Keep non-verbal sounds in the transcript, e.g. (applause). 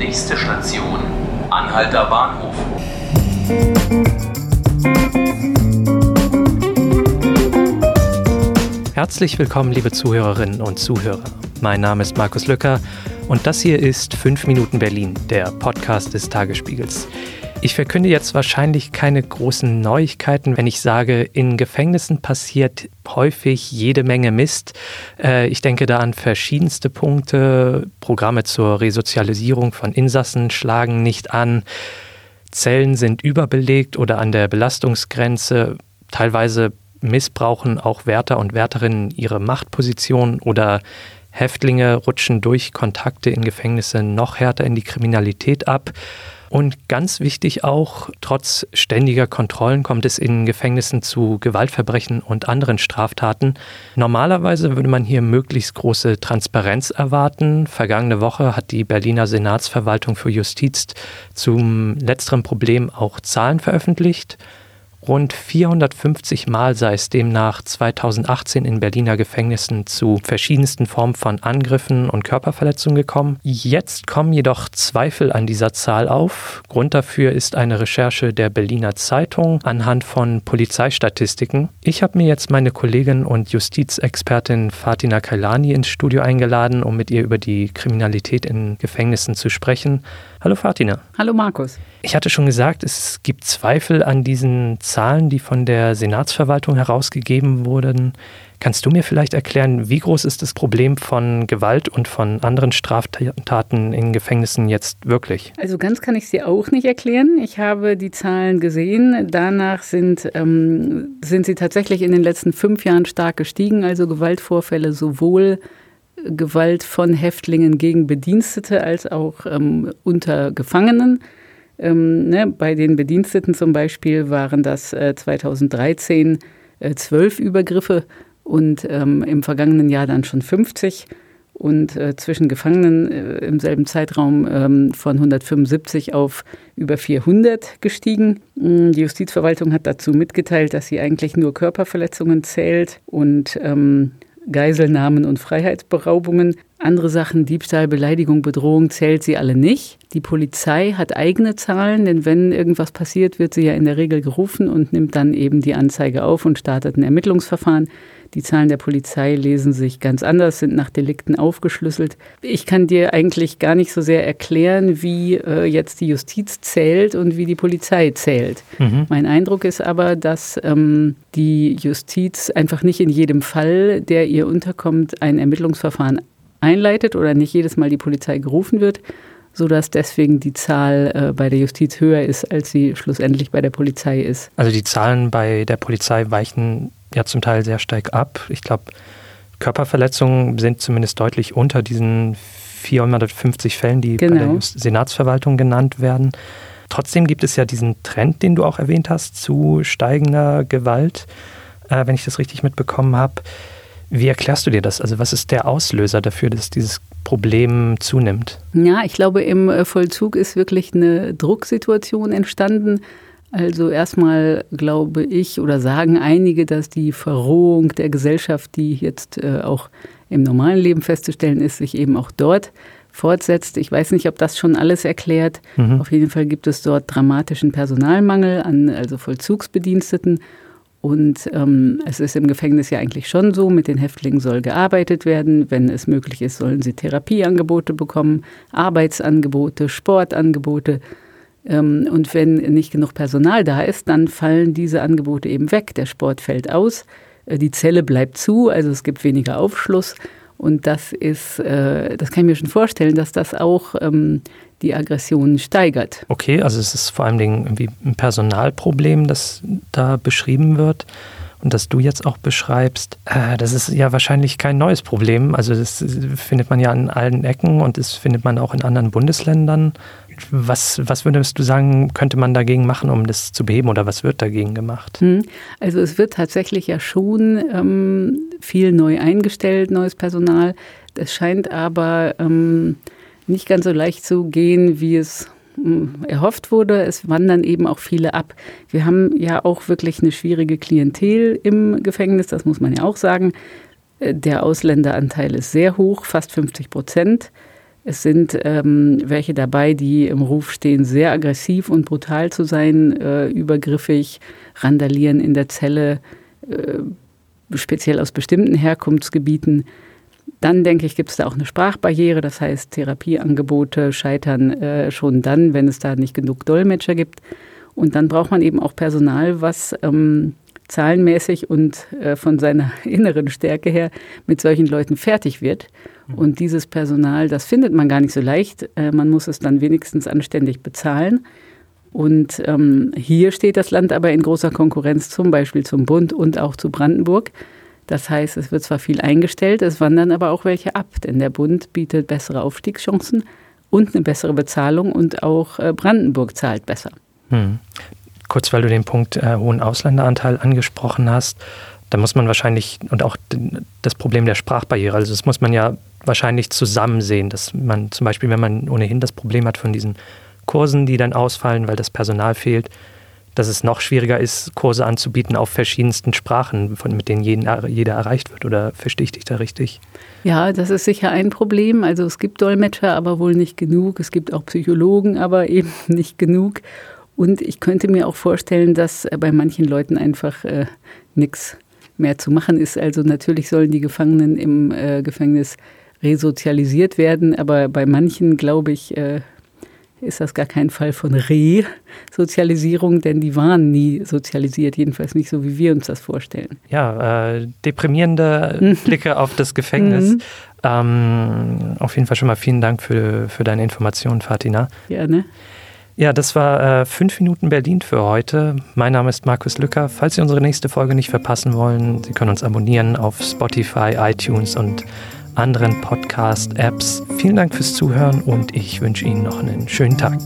Nächste Station, Anhalter Bahnhof. Herzlich willkommen, liebe Zuhörerinnen und Zuhörer. Mein Name ist Markus Lücker und das hier ist 5 Minuten Berlin, der Podcast des Tagesspiegels. Ich verkünde jetzt wahrscheinlich keine großen Neuigkeiten, wenn ich sage, in Gefängnissen passiert häufig jede Menge Mist. Äh, ich denke da an verschiedenste Punkte. Programme zur Resozialisierung von Insassen schlagen nicht an. Zellen sind überbelegt oder an der Belastungsgrenze. Teilweise missbrauchen auch Wärter und Wärterinnen ihre Machtposition oder Häftlinge rutschen durch Kontakte in Gefängnisse noch härter in die Kriminalität ab. Und ganz wichtig auch, trotz ständiger Kontrollen kommt es in Gefängnissen zu Gewaltverbrechen und anderen Straftaten. Normalerweise würde man hier möglichst große Transparenz erwarten. Vergangene Woche hat die Berliner Senatsverwaltung für Justiz zum letzteren Problem auch Zahlen veröffentlicht. Rund 450 Mal sei es demnach 2018 in Berliner Gefängnissen zu verschiedensten Formen von Angriffen und Körperverletzungen gekommen. Jetzt kommen jedoch Zweifel an dieser Zahl auf. Grund dafür ist eine Recherche der Berliner Zeitung anhand von Polizeistatistiken. Ich habe mir jetzt meine Kollegin und Justizexpertin Fatina Kailani ins Studio eingeladen, um mit ihr über die Kriminalität in Gefängnissen zu sprechen. Hallo Fatina. Hallo Markus. Ich hatte schon gesagt, es gibt Zweifel an diesen Zahlen, die von der Senatsverwaltung herausgegeben wurden. Kannst du mir vielleicht erklären, wie groß ist das Problem von Gewalt und von anderen Straftaten in Gefängnissen jetzt wirklich? Also ganz kann ich dir auch nicht erklären. Ich habe die Zahlen gesehen. Danach sind, ähm, sind sie tatsächlich in den letzten fünf Jahren stark gestiegen. Also Gewaltvorfälle sowohl Gewalt von Häftlingen gegen Bedienstete als auch ähm, unter Gefangenen. Ähm, ne, bei den Bediensteten zum Beispiel waren das äh, 2013 äh, zwölf Übergriffe und ähm, im vergangenen Jahr dann schon 50 und äh, zwischen Gefangenen äh, im selben Zeitraum ähm, von 175 auf über 400 gestiegen. Mm, die Justizverwaltung hat dazu mitgeteilt, dass sie eigentlich nur Körperverletzungen zählt und ähm, Geiselnahmen und Freiheitsberaubungen. Andere Sachen, Diebstahl, Beleidigung, Bedrohung, zählt sie alle nicht. Die Polizei hat eigene Zahlen, denn wenn irgendwas passiert, wird sie ja in der Regel gerufen und nimmt dann eben die Anzeige auf und startet ein Ermittlungsverfahren. Die Zahlen der Polizei lesen sich ganz anders, sind nach Delikten aufgeschlüsselt. Ich kann dir eigentlich gar nicht so sehr erklären, wie äh, jetzt die Justiz zählt und wie die Polizei zählt. Mhm. Mein Eindruck ist aber, dass ähm, die Justiz einfach nicht in jedem Fall, der ihr unterkommt, ein Ermittlungsverfahren einleitet oder nicht jedes Mal die Polizei gerufen wird, sodass deswegen die Zahl äh, bei der Justiz höher ist, als sie schlussendlich bei der Polizei ist. Also die Zahlen bei der Polizei weichen ja zum Teil sehr stark ab. Ich glaube, Körperverletzungen sind zumindest deutlich unter diesen 450 Fällen, die genau. bei der genau. Senatsverwaltung genannt werden. Trotzdem gibt es ja diesen Trend, den du auch erwähnt hast, zu steigender Gewalt, äh, wenn ich das richtig mitbekommen habe. Wie erklärst du dir das? Also was ist der Auslöser dafür, dass dieses Problem zunimmt? Ja, ich glaube, im äh, Vollzug ist wirklich eine Drucksituation entstanden. Also erstmal glaube ich oder sagen einige, dass die Verrohung der Gesellschaft, die jetzt äh, auch im normalen Leben festzustellen ist, sich eben auch dort fortsetzt. Ich weiß nicht, ob das schon alles erklärt. Mhm. Auf jeden Fall gibt es dort dramatischen Personalmangel an also Vollzugsbediensteten. Und ähm, es ist im Gefängnis ja eigentlich schon so, mit den Häftlingen soll gearbeitet werden. Wenn es möglich ist, sollen sie Therapieangebote bekommen, Arbeitsangebote, Sportangebote. Ähm, und wenn nicht genug Personal da ist, dann fallen diese Angebote eben weg. Der Sport fällt aus, äh, die Zelle bleibt zu, also es gibt weniger Aufschluss. Und das ist, äh, das kann ich mir schon vorstellen, dass das auch ähm, die Aggression steigert. Okay, also es ist vor allem irgendwie ein Personalproblem, das da beschrieben wird und das du jetzt auch beschreibst, äh, das ist ja wahrscheinlich kein neues Problem. Also das findet man ja an allen Ecken und das findet man auch in anderen Bundesländern. Was, was würdest du sagen, könnte man dagegen machen, um das zu beheben oder was wird dagegen gemacht? Hm. Also es wird tatsächlich ja schon ähm, viel neu eingestellt, neues Personal. Es scheint aber ähm, nicht ganz so leicht zu gehen, wie es hm, erhofft wurde. Es wandern eben auch viele ab. Wir haben ja auch wirklich eine schwierige Klientel im Gefängnis, das muss man ja auch sagen. Äh, der Ausländeranteil ist sehr hoch, fast 50 Prozent. Es sind ähm, welche dabei, die im Ruf stehen, sehr aggressiv und brutal zu sein, äh, übergriffig, randalieren in der Zelle, äh, speziell aus bestimmten Herkunftsgebieten. Dann denke ich, gibt es da auch eine Sprachbarriere, das heißt, Therapieangebote scheitern äh, schon dann, wenn es da nicht genug Dolmetscher gibt. Und dann braucht man eben auch Personal, was ähm, zahlenmäßig und äh, von seiner (laughs) inneren Stärke her mit solchen Leuten fertig wird. Und dieses Personal, das findet man gar nicht so leicht. Äh, man muss es dann wenigstens anständig bezahlen. Und ähm, hier steht das Land aber in großer Konkurrenz zum Beispiel zum Bund und auch zu Brandenburg. Das heißt, es wird zwar viel eingestellt, es wandern aber auch welche ab, denn der Bund bietet bessere Aufstiegschancen und eine bessere Bezahlung und auch äh, Brandenburg zahlt besser. Hm. Kurz, weil du den Punkt äh, hohen Ausländeranteil angesprochen hast, da muss man wahrscheinlich und auch das Problem der Sprachbarriere, also das muss man ja wahrscheinlich zusammen sehen, dass man zum Beispiel, wenn man ohnehin das Problem hat von diesen Kursen, die dann ausfallen, weil das Personal fehlt, dass es noch schwieriger ist, Kurse anzubieten auf verschiedensten Sprachen, von, mit denen jeden, jeder erreicht wird. Oder verstehe ich dich da richtig? Ja, das ist sicher ein Problem. Also es gibt Dolmetscher, aber wohl nicht genug. Es gibt auch Psychologen, aber (laughs) eben nicht genug. Und ich könnte mir auch vorstellen, dass bei manchen Leuten einfach äh, nichts mehr zu machen ist. Also natürlich sollen die Gefangenen im äh, Gefängnis resozialisiert werden, aber bei manchen, glaube ich, äh, ist das gar kein Fall von Resozialisierung, denn die waren nie sozialisiert, jedenfalls nicht so, wie wir uns das vorstellen. Ja, äh, deprimierende mhm. Blicke auf das Gefängnis. Mhm. Ähm, auf jeden Fall schon mal vielen Dank für, für deine Informationen, Fatina. Gerne. Ja, das war äh, fünf Minuten Berlin für heute. Mein Name ist Markus Lücker. Falls Sie unsere nächste Folge nicht verpassen wollen, Sie können uns abonnieren auf Spotify, iTunes und anderen Podcast-Apps. Vielen Dank fürs Zuhören und ich wünsche Ihnen noch einen schönen Tag.